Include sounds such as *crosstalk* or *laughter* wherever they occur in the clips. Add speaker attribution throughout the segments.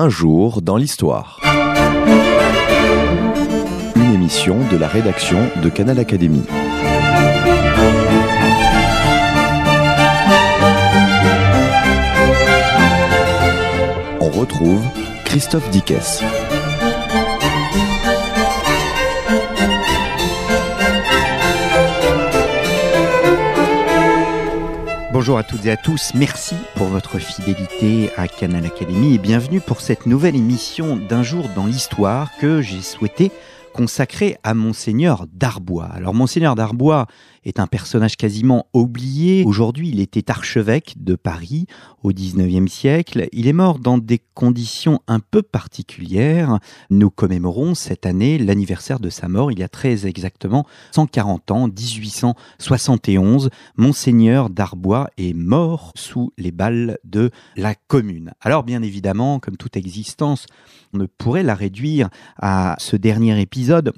Speaker 1: Un jour dans l'histoire. Une émission de la rédaction de Canal Académie. On retrouve Christophe Dickès.
Speaker 2: Bonjour à toutes et à tous, merci pour votre fidélité à Canal Académie et bienvenue pour cette nouvelle émission d'un jour dans l'histoire que j'ai souhaité consacrer à Monseigneur d'Arbois. Alors Monseigneur d'Arbois est un personnage quasiment oublié. Aujourd'hui, il était archevêque de Paris au XIXe siècle. Il est mort dans des conditions un peu particulières. Nous commémorons cette année l'anniversaire de sa mort, il y a très exactement 140 ans, 1871. Monseigneur d'Arbois est mort sous les balles de la commune. Alors bien évidemment, comme toute existence, on ne pourrait la réduire à ce dernier épisode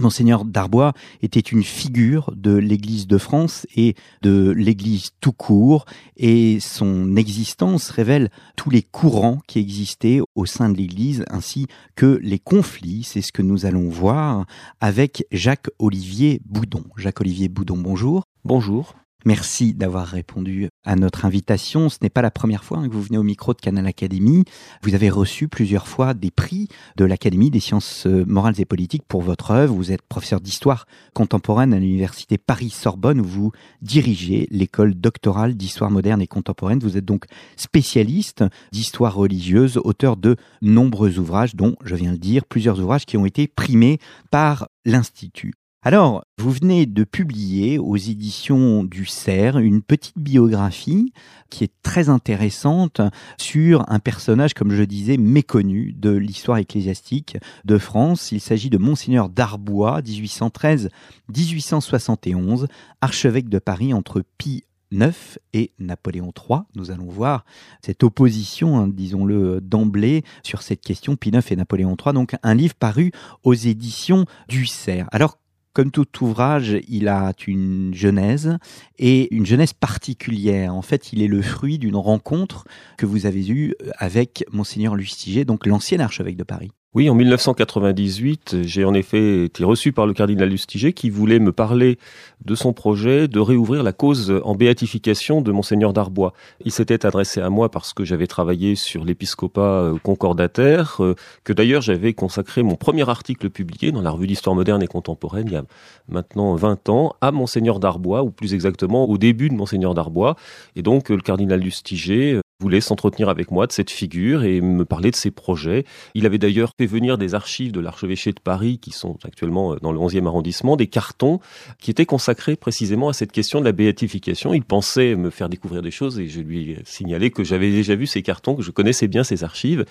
Speaker 2: Monseigneur Darbois était une figure de l'Église de France et de l'Église tout court, et son existence révèle tous les courants qui existaient au sein de l'Église, ainsi que les conflits. C'est ce que nous allons voir avec Jacques-Olivier Boudon. Jacques-Olivier Boudon, bonjour.
Speaker 3: Bonjour.
Speaker 2: Merci d'avoir répondu à notre invitation. Ce n'est pas la première fois hein, que vous venez au micro de Canal Académie. Vous avez reçu plusieurs fois des prix de l'Académie des sciences euh, morales et politiques pour votre œuvre. Vous êtes professeur d'histoire contemporaine à l'université Paris-Sorbonne où vous dirigez l'école doctorale d'histoire moderne et contemporaine. Vous êtes donc spécialiste d'histoire religieuse, auteur de nombreux ouvrages dont, je viens de le dire, plusieurs ouvrages qui ont été primés par l'Institut. Alors, vous venez de publier aux éditions du CERF une petite biographie qui est très intéressante sur un personnage, comme je disais, méconnu de l'histoire ecclésiastique de France. Il s'agit de Monseigneur d'Arbois, 1813-1871, archevêque de Paris entre Pie IX et Napoléon III. Nous allons voir cette opposition, hein, disons-le d'emblée, sur cette question, Pie IX et Napoléon III. Donc un livre paru aux éditions du CERF. Comme tout ouvrage, il a une genèse et une genèse particulière. En fait, il est le fruit d'une rencontre que vous avez eue avec Monseigneur Lustiger, donc l'ancien archevêque de Paris.
Speaker 3: Oui, en 1998, j'ai en effet été reçu par le cardinal Lustiger qui voulait me parler de son projet de réouvrir la cause en béatification de monseigneur d'Arbois. Il s'était adressé à moi parce que j'avais travaillé sur l'épiscopat euh, concordataire, euh, que d'ailleurs j'avais consacré mon premier article publié dans la revue d'histoire moderne et contemporaine il y a maintenant 20 ans à monseigneur d'Arbois, ou plus exactement au début de monseigneur d'Arbois. Et donc le cardinal Lustiger voulait s'entretenir avec moi de cette figure et me parler de ses projets. Il avait d'ailleurs fait venir des archives de l'archevêché de Paris, qui sont actuellement euh, dans le 11e arrondissement, des cartons qui étaient consacrés précisément à cette question de la béatification. Il pensait me faire découvrir des choses et je lui ai signalé que j'avais déjà vu ces cartons, que je connaissais bien ces archives.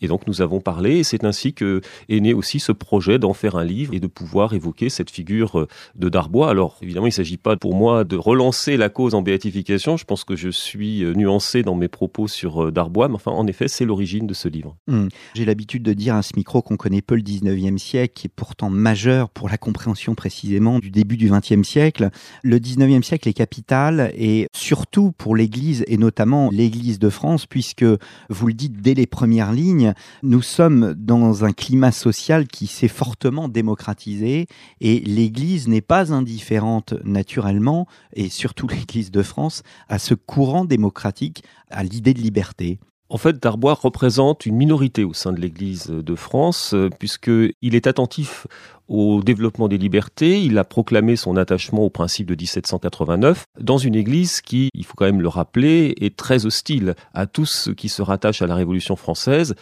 Speaker 3: Et donc nous avons parlé et c'est ainsi que est né aussi ce projet d'en faire un livre et de pouvoir évoquer cette figure euh, de Darbois. Alors évidemment, il ne s'agit pas pour moi de relancer la cause en béatification. Je pense que je suis euh, nuancé dans mes propos sur euh, Darbois, mais enfin, en effet, c'est l'origine de ce livre.
Speaker 2: Hmm. J'ai l'habitude de dire à ce micro qu'on connaît peu le 19e siècle, qui est pourtant majeur pour la compréhension précisément du début du 20e siècle. Le 19e siècle est capital et surtout pour l'Église et notamment l'Église de France, puisque vous le dites dès les premières lignes, nous sommes dans un climat social qui s'est fortement démocratisé et l'Église n'est pas indifférente naturellement, et surtout *laughs* l'Église de France, à ce courant démocratique, à l'idée de liberté.
Speaker 3: En fait, Darbois représente une minorité au sein de l'Église de France, euh, puisqu'il est attentif au développement des libertés. Il a proclamé son attachement au principe de 1789 dans une église qui, il faut quand même le rappeler, est très hostile à tout ce qui se rattache à la Révolution française.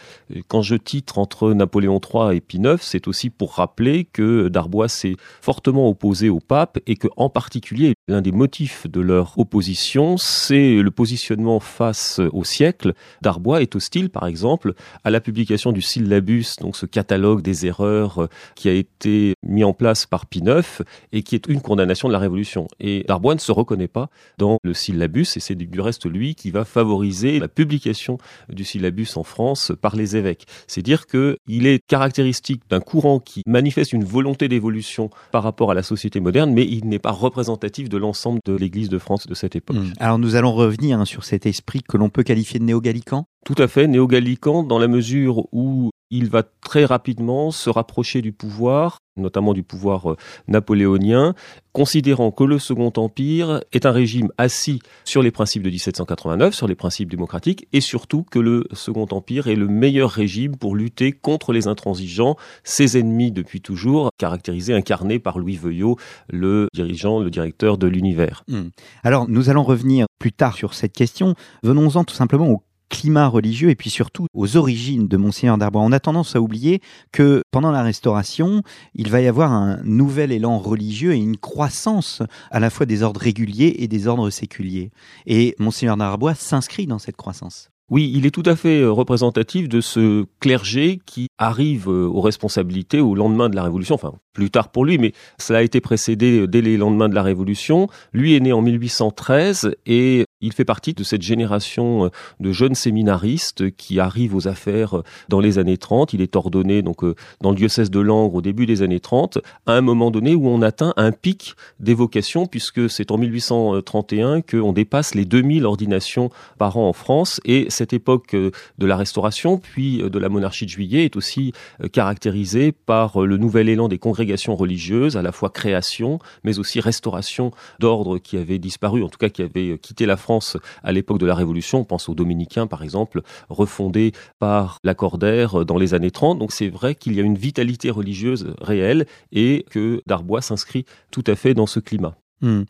Speaker 3: Quand je titre entre Napoléon III et Pie IX, c'est aussi pour rappeler que Darbois s'est fortement opposé au pape et que, en particulier, l'un des motifs de leur opposition, c'est le positionnement face au siècle. Darbois est hostile, par exemple, à la publication du syllabus, donc ce catalogue des erreurs qui a été été mis en place par Pie IX et qui est une condamnation de la Révolution. Et Darbois ne se reconnaît pas dans le syllabus et c'est du reste lui qui va favoriser la publication du syllabus en France par les évêques. C'est dire qu'il est caractéristique d'un courant qui manifeste une volonté d'évolution par rapport à la société moderne, mais il n'est pas représentatif de l'ensemble de l'Église de France de cette époque. Mmh.
Speaker 2: Alors nous allons revenir hein, sur cet esprit que l'on peut qualifier de néo-gallican
Speaker 3: tout à fait néo-gallican dans la mesure où il va très rapidement se rapprocher du pouvoir, notamment du pouvoir euh, napoléonien, considérant que le Second Empire est un régime assis sur les principes de 1789, sur les principes démocratiques, et surtout que le Second Empire est le meilleur régime pour lutter contre les intransigeants, ses ennemis depuis toujours, caractérisés, incarnés par Louis Veuillot, le dirigeant, le directeur de l'univers.
Speaker 2: Hmm. Alors, nous allons revenir plus tard sur cette question. Venons-en tout simplement au climat religieux et puis surtout aux origines de Monseigneur d'Arbois. On a tendance à oublier que pendant la Restauration, il va y avoir un nouvel élan religieux et une croissance à la fois des ordres réguliers et des ordres séculiers. Et Monseigneur d'Arbois s'inscrit dans cette croissance.
Speaker 3: Oui, il est tout à fait euh, représentatif de ce clergé qui arrive euh, aux responsabilités au lendemain de la Révolution, enfin plus tard pour lui, mais cela a été précédé euh, dès les lendemains de la Révolution. Lui est né en 1813 et il fait partie de cette génération de jeunes séminaristes qui arrivent aux affaires dans les années 30. Il est ordonné donc dans le diocèse de Langres au début des années 30, à un moment donné où on atteint un pic d'évocation puisque c'est en 1831 qu'on dépasse les 2000 ordinations par an en France et cette époque euh, de la Restauration, puis euh, de la monarchie de Juillet, est aussi euh, caractérisée par le nouvel élan des congrégations religieuses, à la fois création, mais aussi restauration d'ordres qui avaient disparu, en tout cas qui avaient quitté la France à l'époque de la Révolution. On pense aux dominicains, par exemple, refondés par Lacordaire dans les années 30. Donc c'est vrai qu'il y a une vitalité religieuse réelle et que Darbois s'inscrit tout à fait dans ce climat.
Speaker 2: Hmm.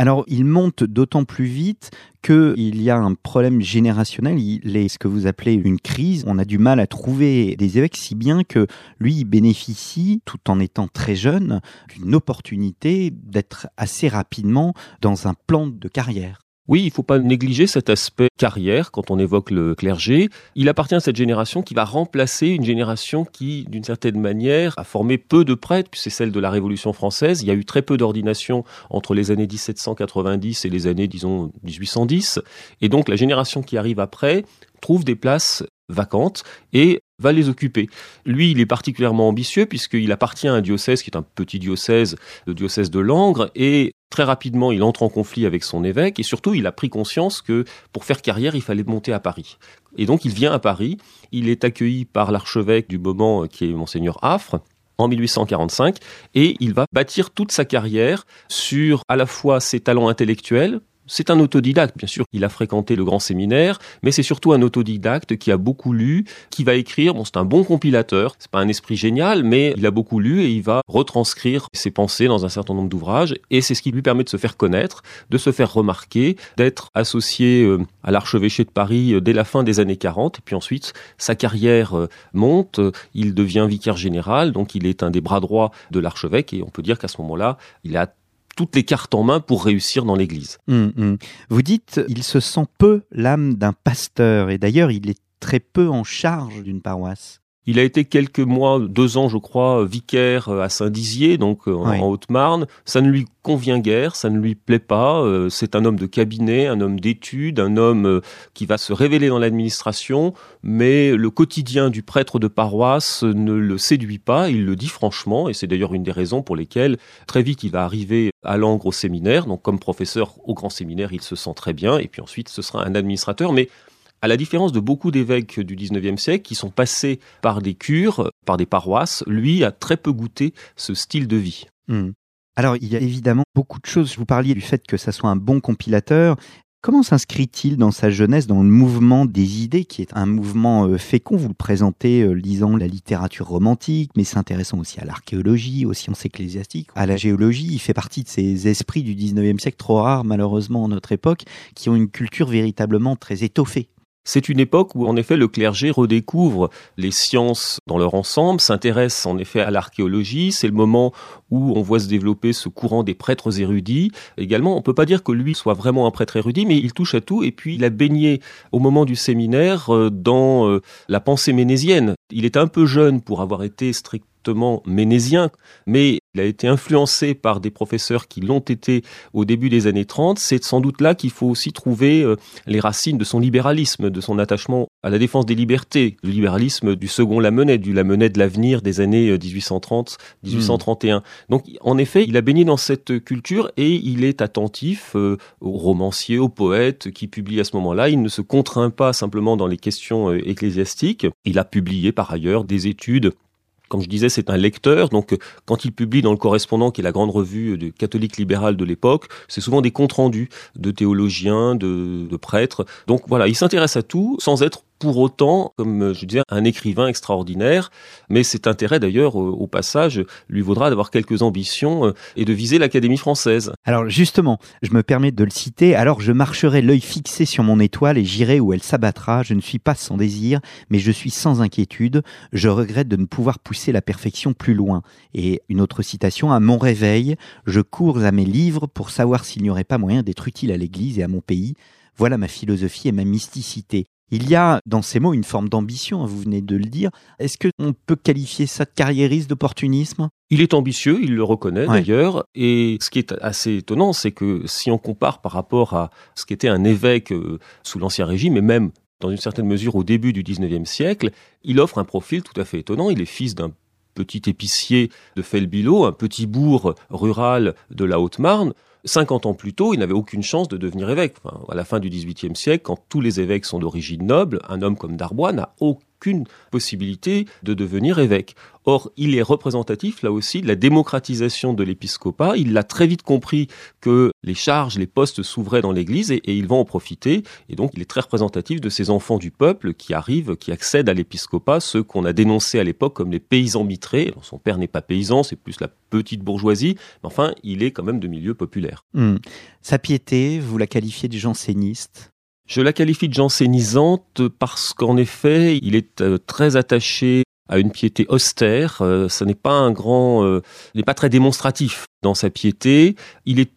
Speaker 2: Alors, il monte d'autant plus vite qu'il y a un problème générationnel, il est ce que vous appelez une crise. On a du mal à trouver des évêques, si bien que lui, il bénéficie, tout en étant très jeune, d'une opportunité d'être assez rapidement dans un plan de carrière.
Speaker 3: Oui, il ne faut pas négliger cet aspect carrière quand on évoque le clergé. Il appartient à cette génération qui va remplacer une génération qui, d'une certaine manière, a formé peu de prêtres, puis c'est celle de la Révolution française. Il y a eu très peu d'ordinations entre les années 1790 et les années, disons, 1810. Et donc la génération qui arrive après trouve des places vacantes et va les occuper. Lui, il est particulièrement ambitieux puisqu'il appartient à un diocèse qui est un petit diocèse, le diocèse de Langres, et très rapidement, il entre en conflit avec son évêque, et surtout, il a pris conscience que pour faire carrière, il fallait monter à Paris. Et donc, il vient à Paris, il est accueilli par l'archevêque du moment, qui est monseigneur Affre, en 1845 et il va bâtir toute sa carrière sur à la fois ses talents intellectuels, c'est un autodidacte, bien sûr. Il a fréquenté le grand séminaire, mais c'est surtout un autodidacte qui a beaucoup lu, qui va écrire. Bon, c'est un bon compilateur. C'est pas un esprit génial, mais il a beaucoup lu et il va retranscrire ses pensées dans un certain nombre d'ouvrages. Et c'est ce qui lui permet de se faire connaître, de se faire remarquer, d'être associé euh, à l'archevêché de Paris euh, dès la fin des années 40. Et puis ensuite, sa carrière euh, monte. Il devient vicaire général, donc il est un des bras droits de l'archevêque. Et on peut dire qu'à ce moment-là, il a toutes les cartes en main pour réussir dans l'Église.
Speaker 2: Hum, hum. Vous dites, il se sent peu l'âme d'un pasteur, et d'ailleurs, il est très peu en charge d'une paroisse.
Speaker 3: Il a été quelques mois, deux ans je crois, vicaire euh, à Saint-Dizier, donc euh, en Haute-Marne. Ça ne lui convient guère, ça ne lui plaît pas. Euh, c'est un homme de cabinet, un homme d'études, un homme qui va se révéler dans l'administration, mais le quotidien du prêtre de paroisse ne le séduit pas, il le dit franchement, et c'est d'ailleurs une des raisons pour lesquelles très vite il va arriver à Langres au séminaire, donc comme professeur au grand séminaire, il se sent très bien, et puis ensuite ce sera un administrateur, mais à la différence de beaucoup d'évêques du 19e siècle qui sont passés par des cures, par des paroisses, lui a très peu goûté ce style de vie.
Speaker 2: Hmm. Alors, il y a évidemment beaucoup de choses. Vous parliez du fait que ça soit un bon compilateur. Comment s'inscrit-il dans sa jeunesse dans le mouvement des idées, qui est un mouvement euh, fécond? Vous le présentez euh, lisant la littérature romantique, mais s'intéressant aussi à l'archéologie, aux sciences ecclésiastiques, à la géologie. Il fait partie de ces esprits du 19e siècle, trop rares malheureusement en notre époque, qui ont une culture véritablement très étoffée.
Speaker 3: C'est une époque où en effet le clergé redécouvre les sciences dans leur ensemble, s'intéresse en effet à l'archéologie, c'est le moment où on voit se développer ce courant des prêtres érudits. Également, on peut pas dire que lui soit vraiment un prêtre érudit, mais il touche à tout et puis il a baigné au moment du séminaire euh, dans euh, la pensée ménésienne. Il est un peu jeune pour avoir été strict fortement ménésien, mais il a été influencé par des professeurs qui l'ont été au début des années 30. C'est sans doute là qu'il faut aussi trouver euh, les racines de son libéralisme, de son attachement à la défense des libertés, le libéralisme du second Lamennais, du Lamennais de l'avenir des années 1830-1831. Euh, Donc en effet, il a baigné dans cette culture et il est attentif euh, aux romanciers, aux poètes qui publient à ce moment-là. Il ne se contraint pas simplement dans les questions ecclésiastiques. Il a publié par ailleurs des études comme je disais, c'est un lecteur, donc quand il publie dans le Correspondant, qui est la grande revue catholique libérale de l'époque, c'est souvent des comptes rendus de théologiens, de prêtres. Donc voilà, il s'intéresse à tout sans être pour autant, comme je disais, un écrivain extraordinaire, mais cet intérêt d'ailleurs au passage lui vaudra d'avoir quelques ambitions euh, et de viser l'Académie française.
Speaker 2: Alors justement, je me permets de le citer, alors je marcherai l'œil fixé sur mon étoile et j'irai où elle s'abattra, je ne suis pas sans désir, mais je suis sans inquiétude, je regrette de ne pouvoir pousser la perfection plus loin. Et une autre citation, à mon réveil, je cours à mes livres pour savoir s'il n'y aurait pas moyen d'être utile à l'Église et à mon pays. Voilà ma philosophie et ma mysticité. Il y a dans ces mots une forme d'ambition, vous venez de le dire. Est-ce qu'on peut qualifier ça de carriériste, d'opportunisme?
Speaker 3: Il est ambitieux, il le reconnaît d'ailleurs. Et ce qui est assez étonnant, c'est que si on compare par rapport à ce qu'était un évêque euh, sous l'Ancien Régime, et même dans une certaine mesure au début du XIXe siècle, il offre un profil tout à fait étonnant. Il est fils d'un petit épicier de Felbilo, un petit bourg rural de la Haute-Marne. 50 ans plus tôt, il n'avait aucune chance de devenir évêque. à la fin du XVIIIe siècle, quand tous les évêques sont d'origine noble, un homme comme Darbois n'a aucune possibilité de devenir évêque. Or, il est représentatif, là aussi, de la démocratisation de l'épiscopat. Il l'a très vite compris que les charges, les postes s'ouvraient dans l'Église et, il va en profiter. Et donc, il est très représentatif de ces enfants du peuple qui arrivent, qui accèdent à l'épiscopat, ceux qu'on a dénoncés à l'époque comme les paysans mitrés. son père n'est pas paysan, c'est plus la petite bourgeoisie, mais enfin, il est quand même de milieu populaire.
Speaker 2: Hmm. Sa piété, vous la qualifiez de janséniste?
Speaker 3: Je la qualifie de jansénisante parce qu'en effet, il est euh, très attaché à une piété austère. Euh, ce n'est pas un grand, euh, n'est pas très démonstratif dans sa piété. Il est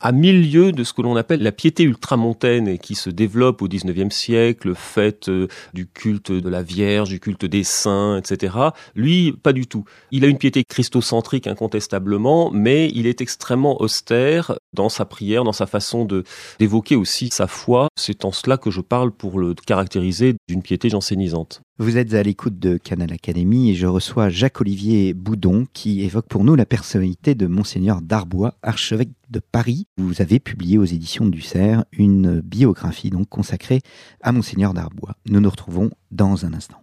Speaker 3: à milieu de ce que l'on appelle la piété ultramontaine et qui se développe au XIXe siècle, faite euh, du culte de la Vierge, du culte des saints, etc. Lui, pas du tout. Il a une piété christocentrique incontestablement, mais il est extrêmement austère dans sa prière, dans sa façon de d'évoquer aussi sa foi. C'est en cela que je parle pour le caractériser d'une piété jansénisante.
Speaker 2: Vous êtes à l'écoute de Canal Académie et je reçois Jacques-Olivier Boudon qui évoque pour nous la personnalité de Monseigneur Darbois, archevêque de Paris. Vous avez publié aux éditions du Cerf une biographie donc consacrée à Monseigneur Darbois. Nous nous retrouvons dans un instant.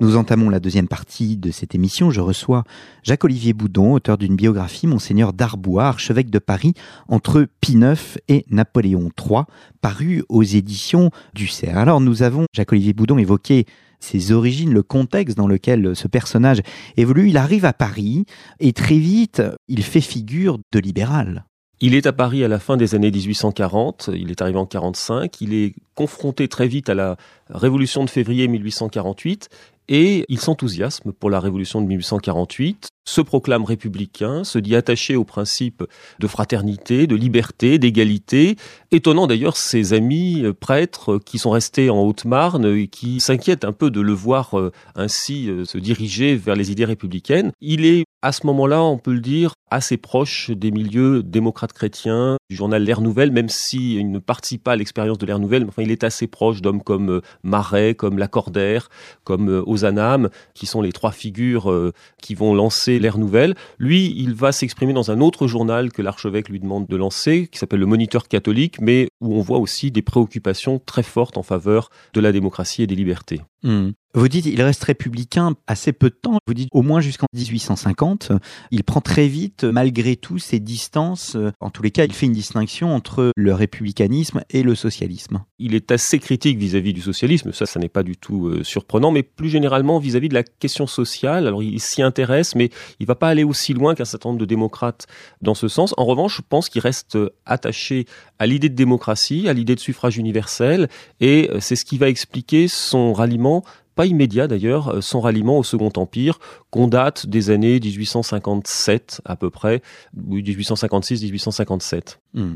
Speaker 2: Nous entamons la deuxième partie de cette émission. Je reçois Jacques-Olivier Boudon, auteur d'une biographie, Monseigneur Darbois, archevêque de Paris, entre Pie IX et Napoléon III, paru aux éditions du Cerf. Alors nous avons, Jacques-Olivier Boudon, évoqué ses origines, le contexte dans lequel ce personnage évolue. Il arrive à Paris et très vite, il fait figure de libéral.
Speaker 3: Il est à Paris à la fin des années 1840, il est arrivé en 45, il est confronté très vite à la révolution de février 1848 et il s'enthousiasme pour la révolution de 1848, se proclame républicain, se dit attaché aux principes de fraternité, de liberté, d'égalité, étonnant d'ailleurs ses amis euh, prêtres qui sont restés en Haute-Marne et qui s'inquiètent un peu de le voir euh, ainsi euh, se diriger vers les idées républicaines. Il est à ce moment-là, on peut le dire, assez proche des milieux démocrates chrétiens, du journal L'Air Nouvelle, même s'il ne participe pas à l'expérience de L'Air Nouvelle, enfin, il est assez proche d'hommes comme Marais, comme Lacordaire, comme Ozanam, qui sont les trois figures qui vont lancer l'ère nouvelle. Lui, il va s'exprimer dans un autre journal que l'archevêque lui demande de lancer, qui s'appelle le Moniteur catholique, mais où on voit aussi des préoccupations très fortes en faveur de la démocratie et des libertés.
Speaker 2: Hmm. Vous dites il reste républicain assez peu de temps. Vous dites au moins jusqu'en 1850. Il prend très vite, malgré tout, ses distances. En tous les cas, il fait une distinction entre le républicanisme et le socialisme.
Speaker 3: Il est assez critique vis-à-vis du socialisme. Ça, ça n'est pas du tout euh, surprenant. Mais plus généralement vis-à-vis de la question sociale. Alors, il s'y intéresse, mais il va pas aller aussi loin qu'un certain nombre de démocrates dans ce sens. En revanche, je pense qu'il reste attaché à l'idée de démocratie, à l'idée de suffrage universel. Et euh, c'est ce qui va expliquer son ralliement pas immédiat d'ailleurs, son ralliement au Second Empire, qu'on date des années 1857 à peu près, oui 1856-1857.
Speaker 2: Hmm.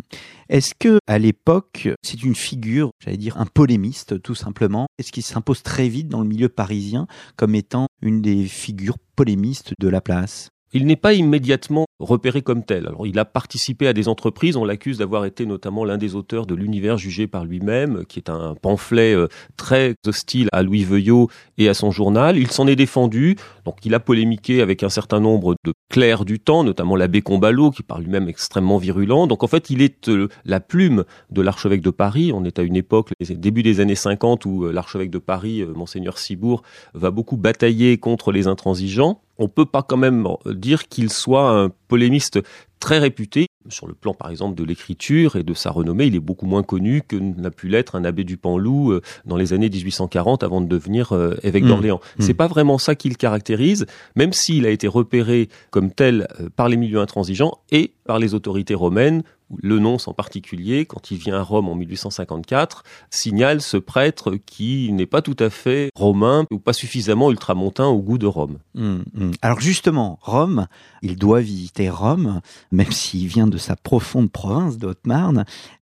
Speaker 2: Est-ce que à l'époque, c'est une figure, j'allais dire un polémiste tout simplement, est-ce qu'il s'impose très vite dans le milieu parisien comme étant une des figures polémistes de la place?
Speaker 3: Il n'est pas immédiatement repéré comme tel. Alors, il a participé à des entreprises. On l'accuse d'avoir été notamment l'un des auteurs de l'univers jugé par lui-même, qui est un pamphlet euh, très hostile à Louis Veuillot et à son journal. Il s'en est défendu. Donc, il a polémiqué avec un certain nombre de clercs du temps, notamment l'abbé Combalot, qui par lui-même extrêmement virulent. Donc, en fait, il est euh, la plume de l'archevêque de Paris. On est à une époque, début des années 50, où euh, l'archevêque de Paris, monseigneur Cibourg, va beaucoup batailler contre les intransigeants on peut pas quand même dire qu'il soit un polémiste très réputé. Sur le plan, par exemple, de l'écriture et de sa renommée, il est beaucoup moins connu que n'a pu l'être un abbé du Panloup euh, dans les années 1840 avant de devenir euh, évêque mmh. d'Orléans. Mmh. C'est pas vraiment ça qui le caractérise, même s'il a été repéré comme tel euh, par les milieux intransigeants et par les autorités romaines le nonce en particulier, quand il vient à Rome en 1854, signale ce prêtre qui n'est pas tout à fait romain ou pas suffisamment ultramontain au goût de Rome.
Speaker 2: Hum, hum. Alors justement, Rome, il doit visiter Rome, même s'il vient de sa profonde province de Haute-Marne.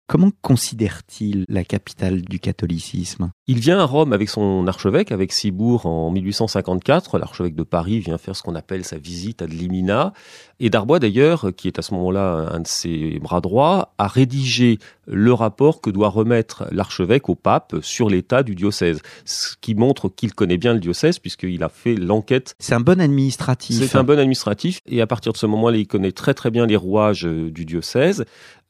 Speaker 2: Comment considère-t-il la capitale du catholicisme?
Speaker 3: Il vient à Rome avec son archevêque, avec Cibourg en 1854. L'archevêque de Paris vient faire ce qu'on appelle sa visite ad limina. Et Darbois, d'ailleurs, qui est à ce moment-là un de ses bras droits, a rédigé le rapport que doit remettre l'archevêque au pape sur l'état du diocèse. Ce qui montre qu'il connaît bien le diocèse, puisqu'il a fait l'enquête.
Speaker 2: C'est un bon administratif.
Speaker 3: C'est un bon administratif. Et à partir de ce moment-là, il connaît très très bien les rouages euh, du diocèse.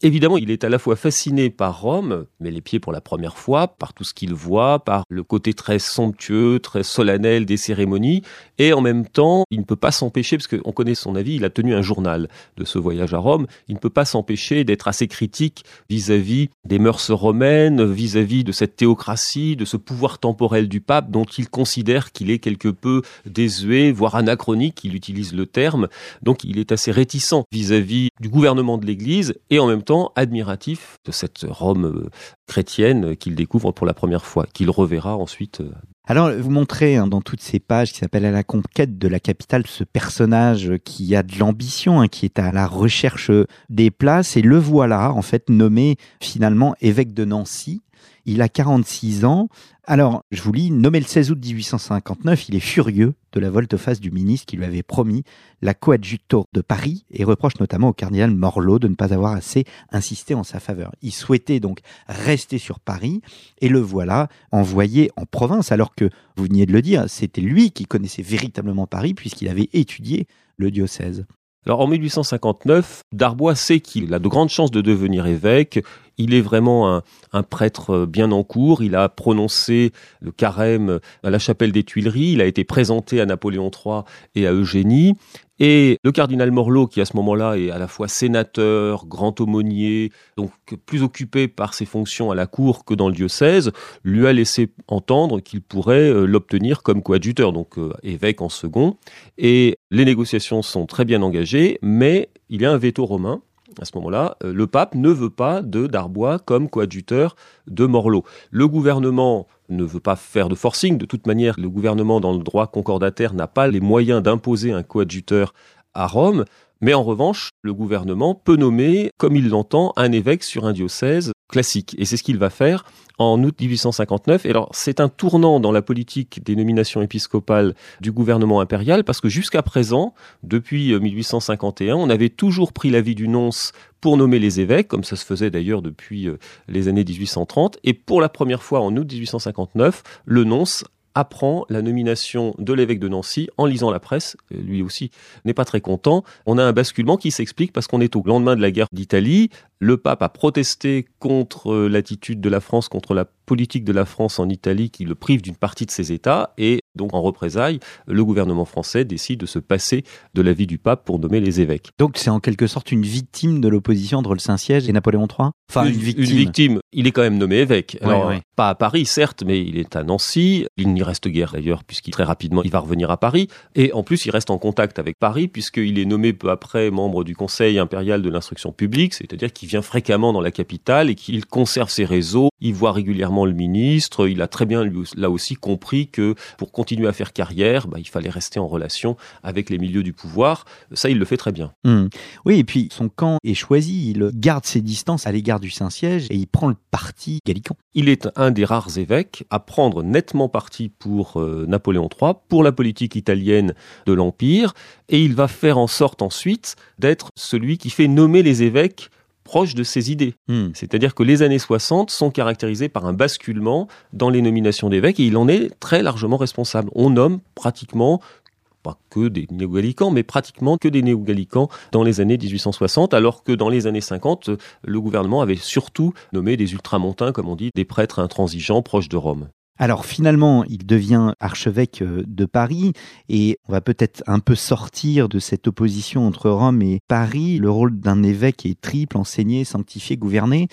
Speaker 3: Évidemment, il est à la fois fasciné par Rome, mais les pieds pour la première fois, par tout ce qu'il voit, par le côté très somptueux, très solennel des cérémonies, et en même temps, il ne peut pas s'empêcher, parce qu'on connaît son avis, il a tenu un journal de ce voyage à Rome, il ne peut pas s'empêcher d'être assez critique vis-à-vis des mœurs romaines, vis-à-vis de cette théocratie, de ce pouvoir temporel du pape dont il considère qu'il est quelque peu désuet, voire anachronique, il utilise le terme. Donc il est assez réticent vis-à-vis du gouvernement de l'Église et en même admiratif de cette Rome euh, chrétienne qu'il découvre pour la première fois, qu'il reverra ensuite euh,
Speaker 2: alors, vous montrez hein, dans toutes ces pages qui s'appellent À la conquête de la capitale ce personnage qui a de l'ambition, hein, qui est à la recherche des places, et le voilà en fait nommé finalement évêque de Nancy. Il a 46 ans. Alors, je vous lis, nommé le 16 août 1859, il est furieux de la volte-face du ministre qui lui avait promis la coadjutor de Paris et reproche notamment au cardinal Morlot de ne pas avoir assez insisté en sa faveur. Il souhaitait donc rester sur Paris et le voilà envoyé en province alors que, vous veniez de le dire, c'était lui qui connaissait véritablement Paris puisqu'il avait étudié le diocèse.
Speaker 3: Alors en 1859, Darbois sait qu'il a de grandes chances de devenir évêque. Il est vraiment un, prêtre bien en cours. Il a prononcé le carême à la chapelle des Tuileries. Il a été présenté à Napoléon III et à Eugénie. Et le cardinal Morlot, qui à ce moment-là est à la fois sénateur, grand aumônier, donc plus occupé par ses fonctions à la cour que dans le diocèse, lui a laissé entendre qu'il pourrait euh, l'obtenir comme coadjuteur, donc euh, évêque en second. Et les négociations sont très bien engagées, mais il y a un veto romain à ce moment-là, euh, le pape ne veut pas de Darbois comme coadjuteur de Morlot. Le gouvernement ne veut pas faire de forcing. De toute manière, le gouvernement dans le droit concordataire n'a pas les moyens d'imposer un coadjuteur à Rome. Mais en revanche, le gouvernement peut nommer, comme il l'entend, un évêque sur un diocèse classique. Et c'est ce qu'il va faire en août 1859. Et alors, c'est un tournant dans la politique des nominations épiscopales du gouvernement impérial parce que jusqu'à présent, depuis 1851, euh, on avait toujours pris l'avis du nonce pour nommer les évêques, comme ça se faisait d'ailleurs depuis euh, les années 1830. Et pour la première fois en août 1859, le nonce apprend la nomination de l'évêque de Nancy en lisant la presse. Lui aussi n'est pas très content. On a un basculement qui s'explique parce qu'on est au lendemain de la guerre d'Italie. Le pape a protesté contre euh, l'attitude de la France, contre la politique de la France en Italie qui le prive d'une partie de ses États. Et donc, en représailles, le gouvernement français décide de se passer de l'avis du pape pour nommer les évêques.
Speaker 2: Donc, c'est en quelque sorte une victime de l'opposition entre le Saint-Siège et Napoléon III Enfin, une,
Speaker 3: victime. Il est quand même nommé évêque. Alors, pas à Paris, certes, mais il est à Nancy. Il n'y reste guère d'ailleurs, puisqu'il très rapidement il va revenir à Paris. Et en plus, il reste en contact avec Paris, puisqu'il est nommé peu après membre du Conseil impérial de l'instruction publique, c'est-à-dire qu'il vient fréquemment dans la capitale et qu'il conserve ses réseaux. Il voit régulièrement le ministre. Il a très bien là aussi compris que pour continuer à faire carrière, bah, il fallait rester en relation avec les milieux du pouvoir. Ça, il le fait très bien.
Speaker 2: Mmh. Oui, et puis son camp est choisi. Il garde ses distances à l'égard du Saint-Siège et il prend le parti gallican.
Speaker 3: Il est un des rares évêques à prendre nettement parti pour euh, Napoléon III, pour la politique italienne de l'Empire, et il va faire en sorte ensuite d'être celui qui fait nommer les évêques proches de ses idées. Hmm. C'est-à-dire que les années 60 sont caractérisées par un basculement dans les nominations d'évêques et il en est très largement responsable. On nomme pratiquement pas que des néo-gallicans, mais pratiquement que des néo-gallicans dans les années 1860, alors que dans les années 50, le gouvernement avait surtout nommé des ultramontains, comme on dit, des prêtres intransigeants proches de Rome.
Speaker 2: Alors finalement, il devient archevêque euh, de Paris et on va peut-être un peu sortir de cette opposition entre Rome et Paris. Le rôle d'un évêque est triple, enseigner, sanctifier, gouverner.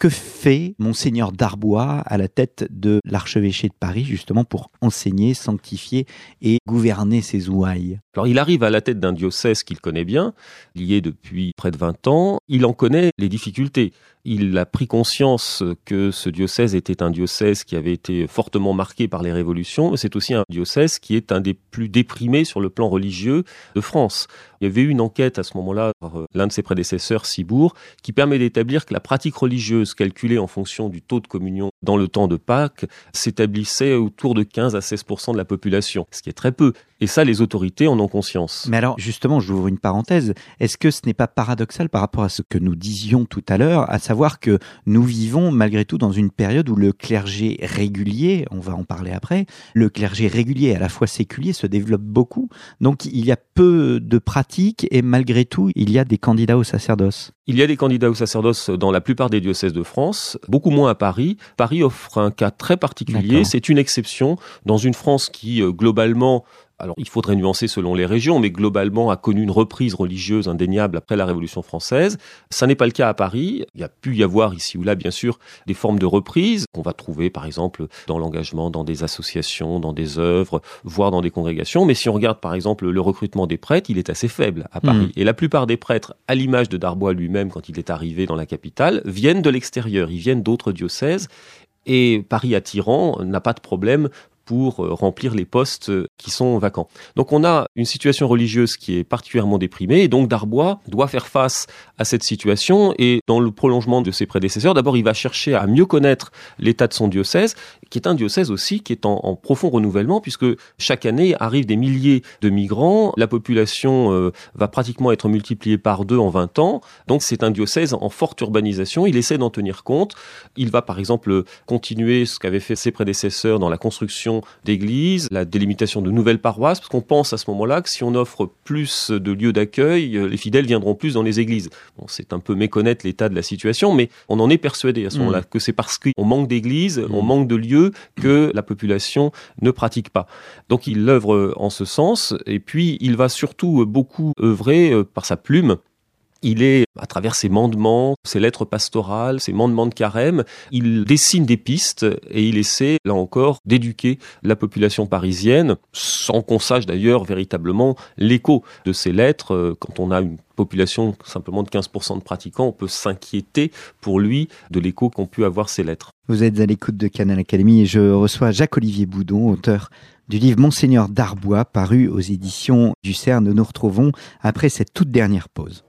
Speaker 2: Que fait monseigneur Darbois à la tête de l'archevêché de Paris justement pour enseigner, sanctifier et gouverner ses ouailles?
Speaker 3: Alors il arrive à la tête d'un diocèse qu'il connaît bien, lié depuis près de 20 ans, il en connaît les difficultés. Il a pris conscience que ce diocèse était un diocèse qui avait été fortement marqué par les révolutions, c'est aussi un diocèse qui est un des plus déprimés sur le plan religieux de France. Il y avait eu une enquête à ce moment-là par euh, l'un de ses prédécesseurs, Cibourg, qui permet d'établir que la pratique religieuse calculée en fonction du taux de communion dans le temps de Pâques s'établissait autour de 15 à 16% de la population, ce qui est très peu. Et ça, les autorités en ont conscience.
Speaker 2: Mais alors, justement, j'ouvre une parenthèse. Est-ce que ce n'est pas paradoxal par rapport à ce que nous disions tout à l'heure, à savoir que nous vivons malgré tout dans une période où le clergé régulier, on va en parler après, le clergé régulier à la fois séculier se développe beaucoup. Donc, il y a peu de pratiques et malgré tout, il y a des candidats au sacerdoce.
Speaker 3: Il y a des candidats au sacerdoce dans la plupart des diocèses de France, beaucoup moins à Paris. Paris offre un cas très particulier. C'est une exception dans une France qui, euh, globalement, alors il faudrait nuancer selon les régions, mais globalement a connu une reprise religieuse indéniable après la Révolution française. Ça n'est pas le cas à Paris. Il y a pu y avoir ici ou là, bien sûr, des formes de reprise qu'on va trouver, par exemple, dans l'engagement dans des associations, dans des œuvres, voire dans des congrégations. Mais si on regarde, par exemple, le recrutement des prêtres, il est assez faible à Paris. Hmm. Et la plupart des prêtres, à l'image de Darbois lui-même quand il est arrivé dans la capitale, viennent de l'extérieur. Ils viennent d'autres diocèses. Et Paris attirant n'a pas de problème pour euh, remplir les postes euh, qui sont vacants. Donc on a une situation religieuse qui est particulièrement déprimée et donc Darbois doit faire face à cette situation et dans le prolongement de ses prédécesseurs, d'abord il va chercher à mieux connaître l'état de son diocèse, qui est un diocèse aussi qui est en, profond renouvellement puisque chaque année arrivent des milliers de migrants, la population euh, va pratiquement être multipliée par deux en 20 ans, donc c'est un diocèse en forte urbanisation, il essaie d'en tenir compte, il va par exemple continuer ce qu'avaient fait ses prédécesseurs dans la construction d'églises, la délimitation de nouvelles paroisses, parce qu'on pense à ce moment-là que si on offre plus de lieux d'accueil, euh, les fidèles viendront plus dans les églises. Bon, c'est un peu méconnaître l'état de la situation, mais on en est persuadé à ce moment-là, mm. que c'est parce qu'on manque d'églises, on mm. manque de lieux, que la population ne pratique pas. Donc il œuvre en ce sens, et puis il va surtout beaucoup œuvrer euh, par sa plume il est, à travers ses mandements, ses lettres pastorales, ses mandements de carême, il dessine des pistes et il essaie, là encore, d'éduquer la population parisienne, sans qu'on sache d'ailleurs véritablement l'écho de ces lettres. Quand on a une population simplement de 15% de pratiquants, on peut s'inquiéter pour lui de l'écho qu'ont pu avoir ces lettres.
Speaker 2: Vous êtes à l'écoute de Canal Academy et je reçois Jacques-Olivier Boudon, auteur du livre Monseigneur d'Arbois, paru aux éditions du CERN. Nous nous retrouvons après cette toute dernière pause.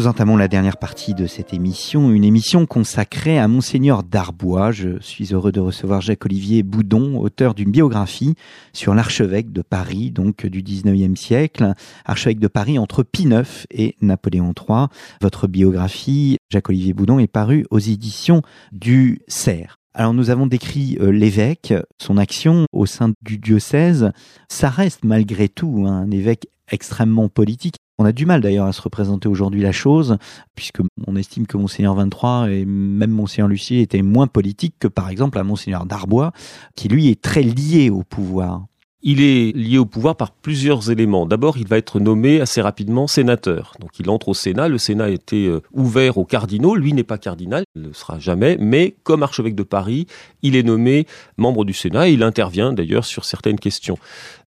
Speaker 2: Nous entamons la dernière partie de cette émission, une émission consacrée à Monseigneur Darbois. Je suis heureux de recevoir Jacques-Olivier Boudon, auteur d'une biographie sur l'archevêque de Paris, donc du 19e siècle, archevêque de Paris entre Pie IX et Napoléon III. Votre biographie, Jacques-Olivier Boudon, est parue aux éditions du CERF. Alors nous avons décrit euh, l'évêque, son action au sein du diocèse. Ça reste malgré tout un évêque extrêmement politique. On a du mal d'ailleurs à se représenter aujourd'hui la chose, puisque on estime que Monseigneur 23 et même Monseigneur Lucier étaient moins politiques que par exemple à Monseigneur Darbois, qui lui est très lié au pouvoir.
Speaker 3: Il est lié au pouvoir par plusieurs éléments. D'abord, il va être nommé assez rapidement sénateur. Donc il entre au Sénat. Le Sénat été euh, ouvert aux cardinaux. Lui n'est pas cardinal, il ne le sera jamais. Mais comme archevêque de Paris, il est nommé membre du Sénat et il intervient d'ailleurs sur certaines questions.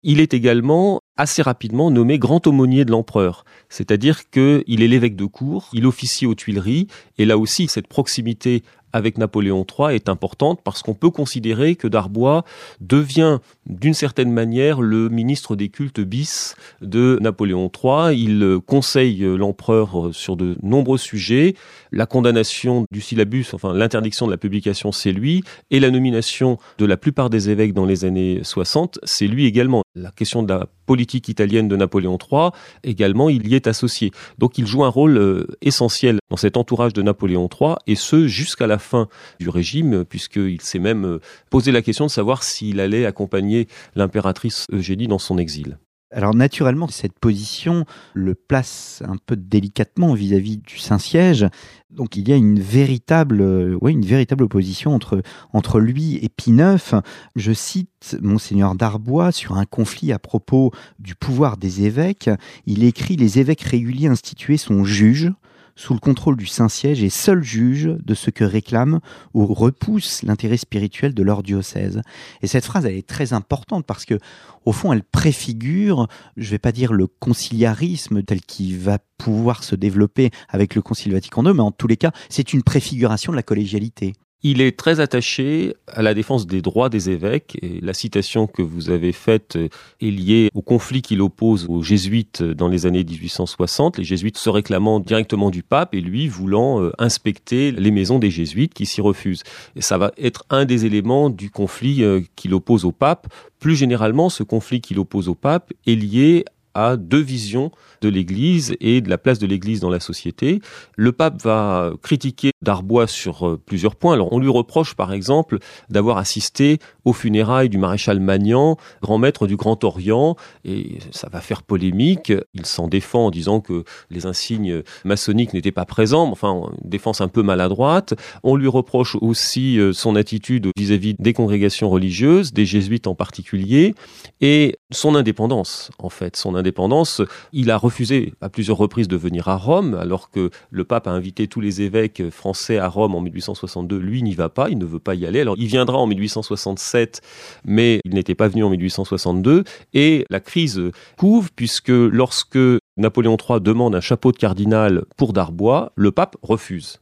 Speaker 3: Il est également assez rapidement nommé grand aumônier de l'empereur. C'est-à-dire qu'il est l'évêque de cour, il officie aux Tuileries, et là aussi, cette proximité avec Napoléon III est importante parce qu'on peut considérer que Darbois devient d'une certaine manière le ministre des cultes bis de Napoléon III. Il conseille l'empereur sur de nombreux sujets. La condamnation du syllabus, enfin l'interdiction de la publication, c'est lui. Et la nomination de la plupart des évêques dans les années 60, c'est lui également. La question de la politique italienne de Napoléon III, également, il y est associé. Donc il joue un rôle euh, essentiel dans cet entourage de Napoléon III, et ce jusqu'à la fin du régime, puisqu'il s'est même euh, posé la question de savoir s'il allait accompagner l'impératrice Eugénie dans son exil.
Speaker 2: Alors naturellement, cette position le place un peu délicatement vis-à-vis du Saint-Siège. Donc il y a une véritable, ouais, une véritable opposition entre, entre lui et Pie IX. Je cite Monseigneur Darbois sur un conflit à propos du pouvoir des évêques. Il écrit Les évêques réguliers institués sont juges sous le contrôle du Saint-Siège et seul juge de ce que réclame ou repousse l'intérêt spirituel de leur diocèse. Et cette phrase, elle est très importante parce que, au fond, elle préfigure, je vais pas dire le conciliarisme tel qu'il va pouvoir se développer avec le Concile Vatican II, mais en tous les cas, c'est une préfiguration de la collégialité.
Speaker 3: Il est très attaché à la défense des droits des évêques la citation que vous avez faite est liée au conflit qu'il oppose aux jésuites dans les années 1860, les jésuites se réclamant directement du pape et lui voulant euh, inspecter les maisons des jésuites qui s'y refusent. Et ça va être un des éléments du conflit euh, qu'il oppose au pape. Plus généralement, ce conflit qu'il oppose au pape est lié à deux visions de l'Église et de la place de l'Église dans la société. Le pape va critiquer Darbois sur euh, plusieurs points. Alors on lui reproche par exemple d'avoir assisté aux funérailles du maréchal Magnan, grand maître du Grand Orient, et ça va faire polémique. Il s'en défend en disant que les insignes maçonniques n'étaient pas présents, enfin une défense un peu maladroite. On lui reproche aussi euh, son attitude vis-à-vis des congrégations religieuses, des jésuites en particulier, et son indépendance en fait, son. Il a refusé à plusieurs reprises de venir à Rome, alors que le pape a invité tous les évêques français à Rome en 1862. Lui n'y va pas, il ne veut pas y aller. Alors il viendra en 1867, mais il n'était pas venu en 1862. Et la crise couve puisque lorsque Napoléon III demande un chapeau de cardinal pour Darbois, le pape refuse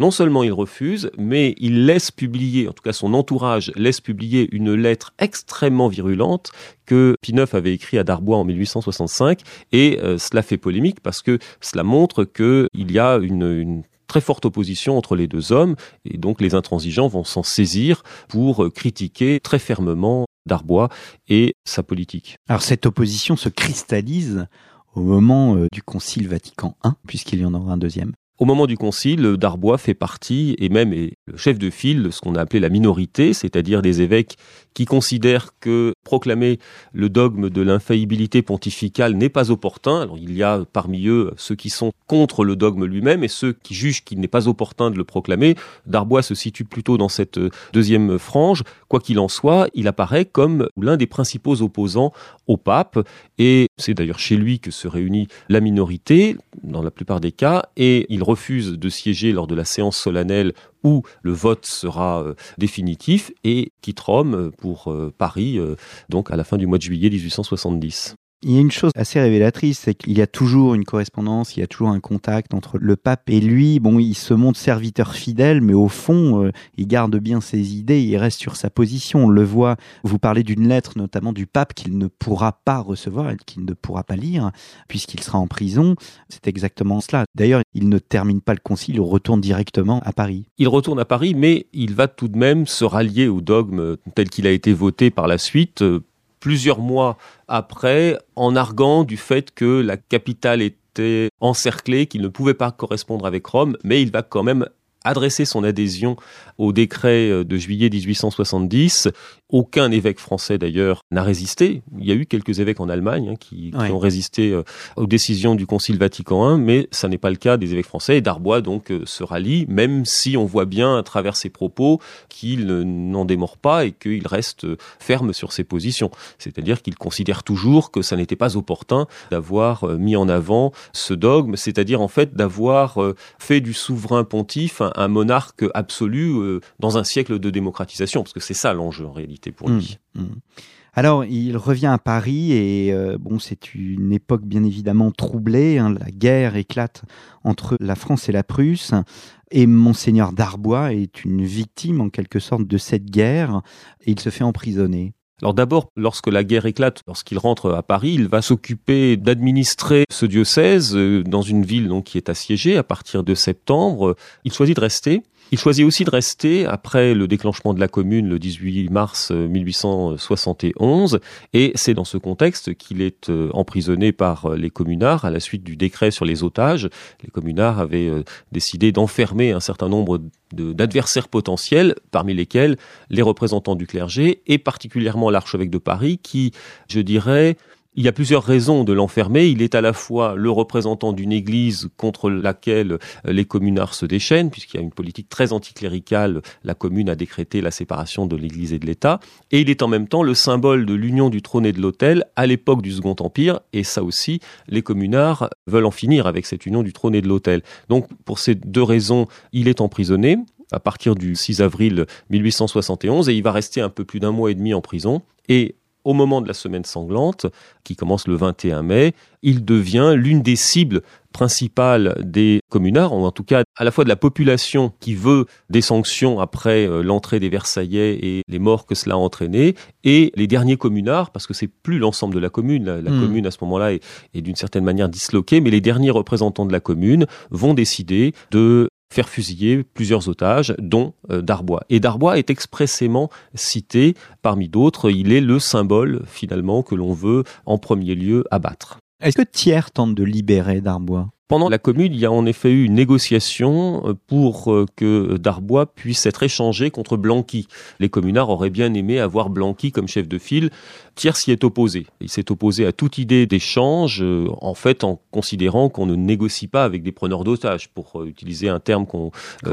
Speaker 3: non seulement il refuse, mais il laisse publier, en tout cas son entourage laisse publier une lettre extrêmement virulente que Pie avait écrit à Darbois en 1865, et euh, cela fait polémique parce que cela montre qu'il y a une, très forte opposition entre les deux hommes, et donc les intransigeants vont s'en saisir pour critiquer très fermement Darbois et sa politique.
Speaker 2: Alors cette opposition se cristallise au moment euh, du Concile Vatican I, puisqu'il y en aura un deuxième.
Speaker 3: Au moment du concile, Darbois fait partie, et même est le chef de file de ce qu'on a appelé la minorité, c'est-à-dire des évêques qui considèrent que proclamer le dogme de l'infaillibilité pontificale n'est pas opportun. Alors il y a parmi eux ceux qui sont contre le dogme lui-même et ceux qui jugent qu'il n'est pas opportun de le proclamer. Darbois se situe plutôt dans cette deuxième frange. Quoi qu'il en soit, il apparaît comme l'un des principaux opposants au pape et c'est d'ailleurs chez lui que se réunit la minorité dans la plupart des cas et il refuse de siéger lors de la séance solennelle où le vote sera euh, définitif et quitte Rome pour euh, Paris, euh, donc à la fin du mois de juillet 1870.
Speaker 2: Il y a une chose assez révélatrice, c'est qu'il y a toujours une correspondance, il y a toujours un contact entre le pape et lui. Bon, il se montre serviteur fidèle, mais au fond, euh, il garde bien ses idées, il reste sur sa position. On le voit, vous parlez d'une lettre notamment du pape qu'il ne pourra pas recevoir et qu'il ne pourra pas lire, puisqu'il sera en prison. C'est exactement cela. D'ailleurs, il ne termine pas le concile, il retourne directement à Paris.
Speaker 3: Il retourne à Paris, mais il va tout de même se rallier au dogme tel qu'il a été voté par la suite euh, plusieurs mois après en arguant du fait que la capitale était encerclée, qu'il ne pouvait pas correspondre avec Rome, mais il va quand même adressé son adhésion au décret euh, de juillet 1870. Aucun évêque français d'ailleurs n'a résisté. Il y a eu quelques évêques en Allemagne hein, qui, qui, ont résisté euh, aux décisions du Concile Vatican I, mais ça n'est pas le cas des évêques français. Et Darbois donc euh, se rallie, même si on voit bien à travers ses propos qu'il n'en démord pas et qu'il reste ferme sur ses positions. C'est-à-dire qu'il considère toujours que ça n'était pas opportun d'avoir mis en avant ce dogme, c'est-à-dire en fait d'avoir fait du souverain pontife un, monarque absolu dans un siècle de démocratisation, parce que c'est ça l'enjeu en réalité pour lui.
Speaker 2: Mmh, mmh. Alors, il revient à Paris et euh, bon, c'est une époque bien évidemment troublée. Hein. la guerre éclate entre la France et la Prusse. Et Monseigneur Darbois est une victime en quelque sorte de cette guerre et il se fait emprisonner.
Speaker 3: Alors d'abord, lorsque la guerre éclate, lorsqu'il rentre à Paris, il va s'occuper d'administrer ce diocèse euh, dans une ville donc qui est assiégée à partir de septembre. Il choisit de rester. Il choisit aussi de rester après le déclenchement de la commune le 18 mars 1871 euh, et c'est dans ce contexte qu'il est euh, emprisonné par euh, les communards à la suite du décret sur les otages. Les communards avaient décidé d'enfermer un certain nombre d'adversaires potentiels, parmi lesquels les représentants du clergé et particulièrement l'archevêque de Paris qui, je dirais, il y a plusieurs raisons de l'enfermer. Il est à la fois le représentant d'une église contre laquelle euh, les communards se déchaînent, puisqu'il y a une politique très anticléricale. La commune a décrété la séparation de l'église et de l'État. Et il est en même temps le symbole de l'union du trône et de l'autel à l'époque du Second Empire. Et ça aussi, les communards veulent en finir avec cette union du trône et de l'autel. Donc, pour ces deux raisons, il est emprisonné à partir du 6 avril 1871 et il va rester un peu plus d'un mois et demi en prison. Et au moment de la semaine sanglante, qui commence le 21 mai, il devient l'une des cibles principales des communards, ou en tout cas à la fois de la population qui veut des sanctions après euh, l'entrée des Versaillais et les morts que cela a entraîné, et les derniers communards, parce que c'est plus l'ensemble de la commune, la, hmm. commune à ce moment-là est, est d'une certaine manière disloquée, mais les derniers représentants de la commune vont décider de faire fusiller plusieurs otages, dont euh, Darbois. Et Darbois est expressément cité parmi d'autres. Il est le symbole, finalement, que l'on veut en premier lieu abattre.
Speaker 2: Est-ce que Thiers tente de libérer Darbois?
Speaker 3: Pendant la commune, il y a en effet eu une négociation euh, pour euh, que Darbois puisse être échangé contre Blanqui. Les communards auraient bien aimé avoir Blanqui comme chef de file. Thiers s'y est opposé. Il s'est opposé à toute idée d'échange, euh, en fait, en considérant qu'on ne négocie pas avec des preneurs d'otages, pour utiliser un terme qu'on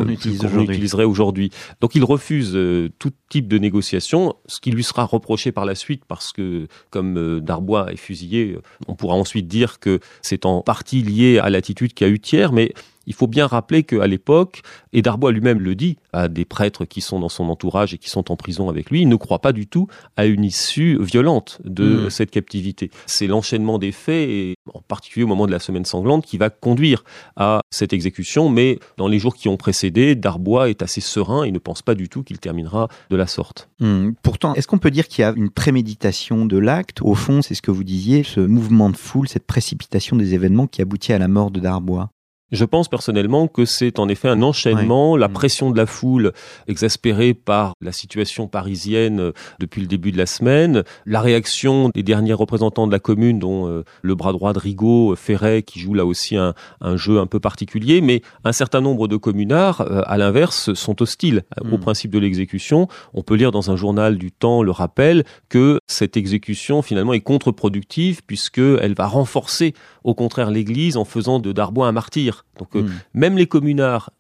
Speaker 3: utiliserait aujourd'hui. Donc il refuse tout type de négociation, ce qui lui sera reproché par la suite, parce que comme Darbois est fusillé, on pourra ensuite dire que c'est en partie lié à la qui qu'a eu Thiers, mais il faut bien rappeler qu'à l'époque, et Darbois lui-même le dit à des prêtres qui sont dans son entourage et qui sont en prison avec lui, il ne croit pas du tout à une issue violente de mmh. cette captivité. C'est l'enchaînement des faits, et en particulier au moment de la semaine sanglante, qui va conduire à cette exécution, mais dans les jours qui ont précédé, Darbois est assez serein et ne pense pas du tout qu'il terminera de la sorte.
Speaker 2: Mmh. Pourtant, est-ce qu'on peut dire qu'il y a une préméditation de l'acte? Au fond, c'est ce que vous disiez, ce mouvement de foule, cette précipitation des événements qui aboutit à la mort de Darbois.
Speaker 3: Je pense personnellement que c'est en effet un enchaînement, la mm. pression de la foule exaspérée par la situation parisienne euh, depuis le début de la semaine, la réaction des derniers représentants de la commune, dont euh, le bras droit de Rigaud, euh, Ferret, qui joue là aussi un, jeu un peu particulier, mais un certain nombre de communards, à l'inverse, sont hostiles au mm. principe de l'exécution. On peut lire dans un journal du temps le rappel que cette exécution finalement est contre-productive puisqu'elle va renforcer au contraire l'Église en faisant de Darbois un martyr. Donc euh, hmm. même les communards,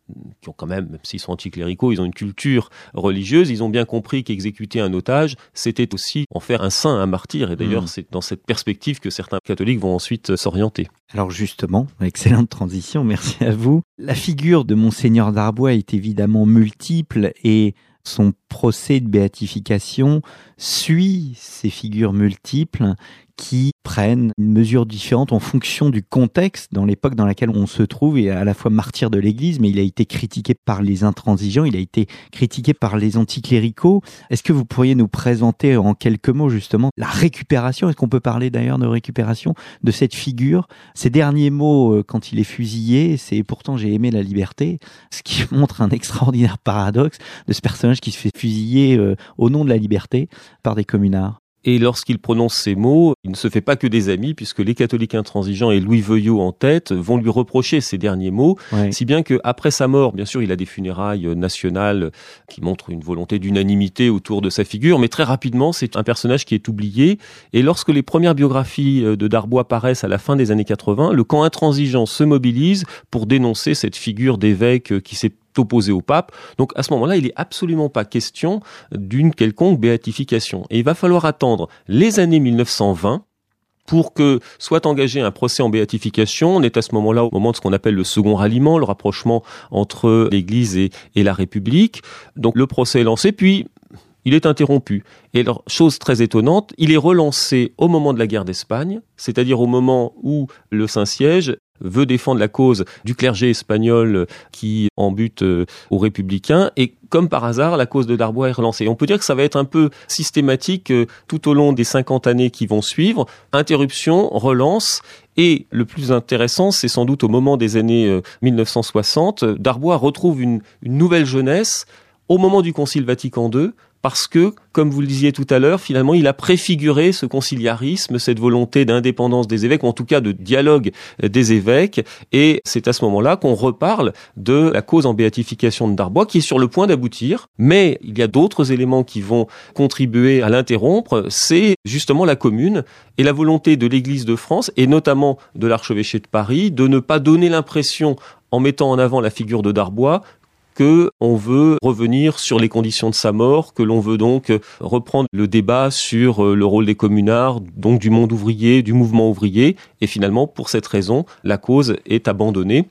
Speaker 3: qui ont quand même, même s'ils sont anticléricaux, ils ont une culture religieuse, ils ont bien compris qu'exécuter un otage, c'était aussi en faire un saint, un martyr. Et d'ailleurs, hmm. c'est dans cette perspective que certains catholiques vont ensuite euh, s'orienter.
Speaker 2: Alors justement, excellente transition, *laughs* merci à vous. La figure de monseigneur Darbois est évidemment multiple et son procès de béatification suit ces figures multiples qui prennent une mesure différente en fonction du contexte dans l'époque dans laquelle on se trouve et à la fois martyr de l'Église, mais il a été critiqué par les intransigeants, il a été critiqué par les anticléricaux. Est-ce que vous pourriez nous présenter en quelques mots justement la récupération? Est-ce qu'on peut parler d'ailleurs de récupération de cette figure? Ces derniers mots euh, quand il est fusillé, c'est pourtant j'ai aimé la liberté, ce qui *laughs* montre un extraordinaire paradoxe de ce personnage qui se fait fusiller euh, au nom de la liberté par des communards.
Speaker 3: Et lorsqu'il prononce ces mots, il ne se fait pas que des amis, puisque les catholiques intransigeants et Louis Veuillot en tête vont lui reprocher ces derniers mots, si bien que après sa mort, bien sûr, il a des funérailles nationales qui montrent une volonté d'unanimité autour de sa figure, mais très rapidement, c'est un personnage qui est oublié. Et lorsque les premières biographies de Darbois paraissent à la fin des années 80, le camp intransigeant se mobilise pour dénoncer cette figure d'évêque qui s'est opposé au pape. Donc à ce moment-là, il n'est absolument pas question d'une quelconque béatification. Et il va falloir attendre les années 1920 pour que soit engagé un procès en béatification. On est à ce moment-là au moment de ce qu'on appelle le second ralliement, le rapprochement entre l'Église et, et, la République. Donc le procès est lancé, puis il est interrompu. Et alors, chose très étonnante, il est relancé au moment de la guerre d'Espagne, c'est-à-dire au moment où le Saint-Siège veut défendre la cause du clergé espagnol qui en bute euh, aux républicains et comme par hasard, la cause de Darbois est relancée. On peut dire que ça va être un peu systématique euh, tout au long des 50 années qui vont suivre. Interruption, relance. Et le plus intéressant, c'est sans doute au moment des années 1960, euh, Darbois retrouve une nouvelle jeunesse au moment du Concile Vatican II, parce que, comme vous le disiez tout à l'heure, finalement, il a préfiguré ce conciliarisme, cette volonté d'indépendance des évêques, ou en tout cas de dialogue des évêques, et c'est à ce moment-là qu'on reparle de la cause en béatification de Darbois, qui est sur le point d'aboutir, mais il y a d'autres éléments qui vont contribuer à l'interrompre, c'est justement la commune et la volonté de l'Église de France, et notamment de l'archevêché de Paris, de ne pas donner l'impression en mettant en avant la figure de Darbois que on veut revenir sur les conditions de sa mort, que l'on veut donc reprendre le débat sur euh, le rôle des communards, donc du monde ouvrier, du mouvement ouvrier, et finalement, pour cette raison, la cause est abandonnée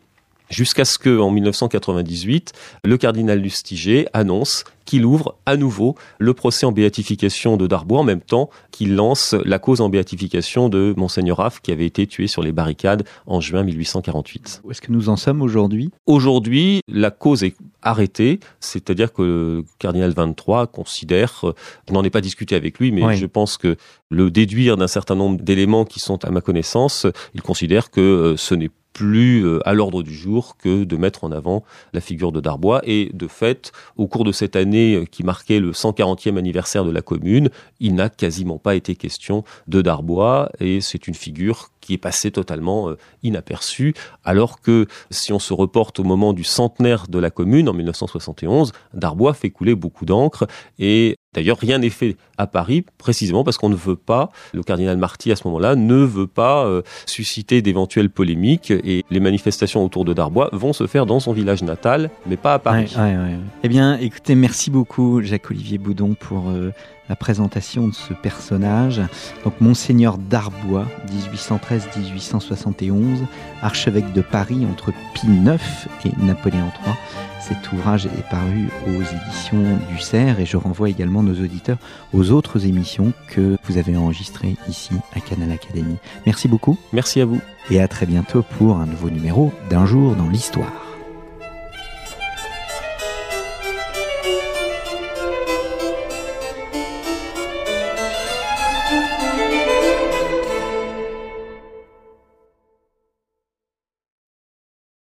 Speaker 3: jusqu'à ce que, en 1998, le cardinal Lustiger annonce qu'il ouvre à nouveau le procès en béatification de Darbois en même temps qu'il lance la cause en béatification de Monseigneur Raff qui avait été tué sur les barricades en juin 1848.
Speaker 2: Où est-ce que nous en sommes aujourd'hui?
Speaker 3: Aujourd'hui, la cause est arrêtée, c'est-à-dire que le cardinal 23 considère, je n'en ai pas discuté avec lui, mais je pense que le déduire d'un certain nombre d'éléments qui sont à ma connaissance, il considère que euh, ce n'est plus euh, à l'ordre du jour que de mettre en avant la figure de Darbois. Et de fait, au cours de cette année euh, qui marquait le 140e anniversaire de la commune, il n'a quasiment pas été question de Darbois. Et c'est une figure qui est passée totalement euh, inaperçue, alors que si on se reporte au moment du centenaire de la commune en 1971, Darbois fait couler beaucoup d'encre. Et D'ailleurs, rien n'est fait à Paris, précisément parce qu'on ne veut pas, le cardinal Marty à ce moment-là, ne veut pas euh, susciter d'éventuelles polémiques et les manifestations autour de Darbois vont se faire dans son village natal, mais pas à Paris.
Speaker 2: eh bien, écoutez, merci beaucoup Jacques-Olivier Boudon pour euh, la présentation de ce personnage. Donc Monseigneur d'Arbois, 1813-1871, archevêque de Paris entre Pie IX et Napoléon III. Cet ouvrage est paru aux éditions du Cerf et je renvoie également nos auditeurs aux autres émissions que vous avez enregistrées ici à Canal Academy. Merci beaucoup.
Speaker 3: Merci à vous.
Speaker 2: Et à très bientôt pour un nouveau numéro d'Un jour dans l'histoire.